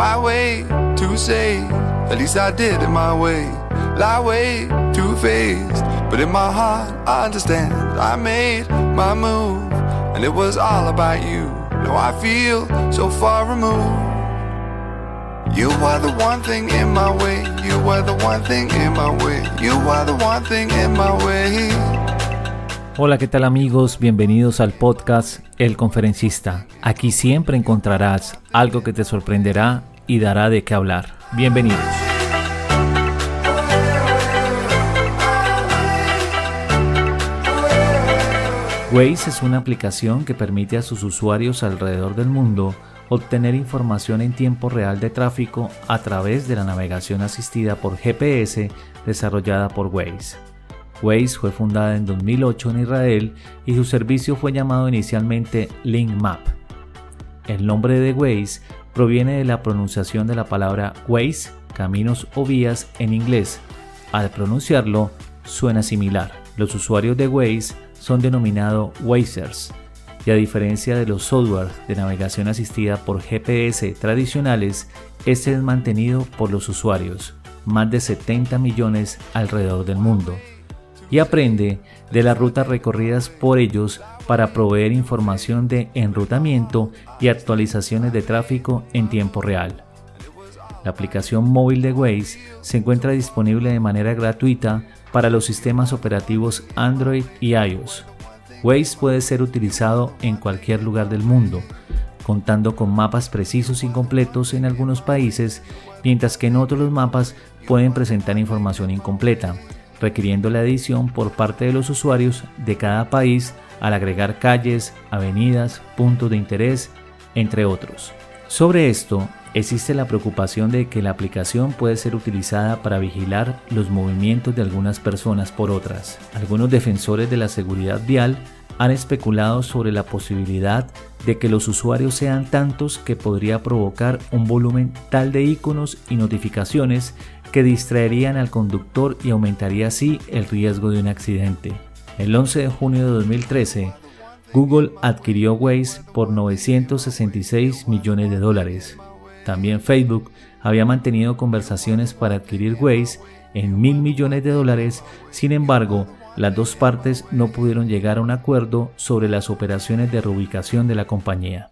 why wait to say? At least I did it my way. Lie way too faced, but in my heart I understand. I made my move, and it was all about you. Now I feel so far removed. You were the one thing in my way. You were the one thing in my way. You were the one thing in my way. Hola, ¿qué tal amigos? Bienvenidos al podcast El Conferencista. Aquí siempre encontrarás algo que te sorprenderá y dará de qué hablar. Bienvenidos. Waze es una aplicación que permite a sus usuarios alrededor del mundo obtener información en tiempo real de tráfico a través de la navegación asistida por GPS desarrollada por Waze. Waze fue fundada en 2008 en Israel y su servicio fue llamado inicialmente Link Map. El nombre de Waze proviene de la pronunciación de la palabra ways, caminos o vías en inglés. Al pronunciarlo, suena similar. Los usuarios de Waze son denominados Wazers, y a diferencia de los software de navegación asistida por GPS tradicionales, este es mantenido por los usuarios, más de 70 millones alrededor del mundo, y aprende de las rutas recorridas por ellos para proveer información de enrutamiento y actualizaciones de tráfico en tiempo real. La aplicación móvil de Waze se encuentra disponible de manera gratuita para los sistemas operativos Android y iOS. Waze puede ser utilizado en cualquier lugar del mundo, contando con mapas precisos y completos en algunos países, mientras que en otros los mapas pueden presentar información incompleta, requiriendo la edición por parte de los usuarios de cada país al agregar calles, avenidas, puntos de interés, entre otros. Sobre esto, existe la preocupación de que la aplicación puede ser utilizada para vigilar los movimientos de algunas personas por otras. Algunos defensores de la seguridad vial han especulado sobre la posibilidad de que los usuarios sean tantos que podría provocar un volumen tal de iconos y notificaciones que distraerían al conductor y aumentaría así el riesgo de un accidente. El 11 de junio de 2013, Google adquirió Waze por 966 millones de dólares. También Facebook había mantenido conversaciones para adquirir Waze en mil millones de dólares, sin embargo, las dos partes no pudieron llegar a un acuerdo sobre las operaciones de reubicación de la compañía.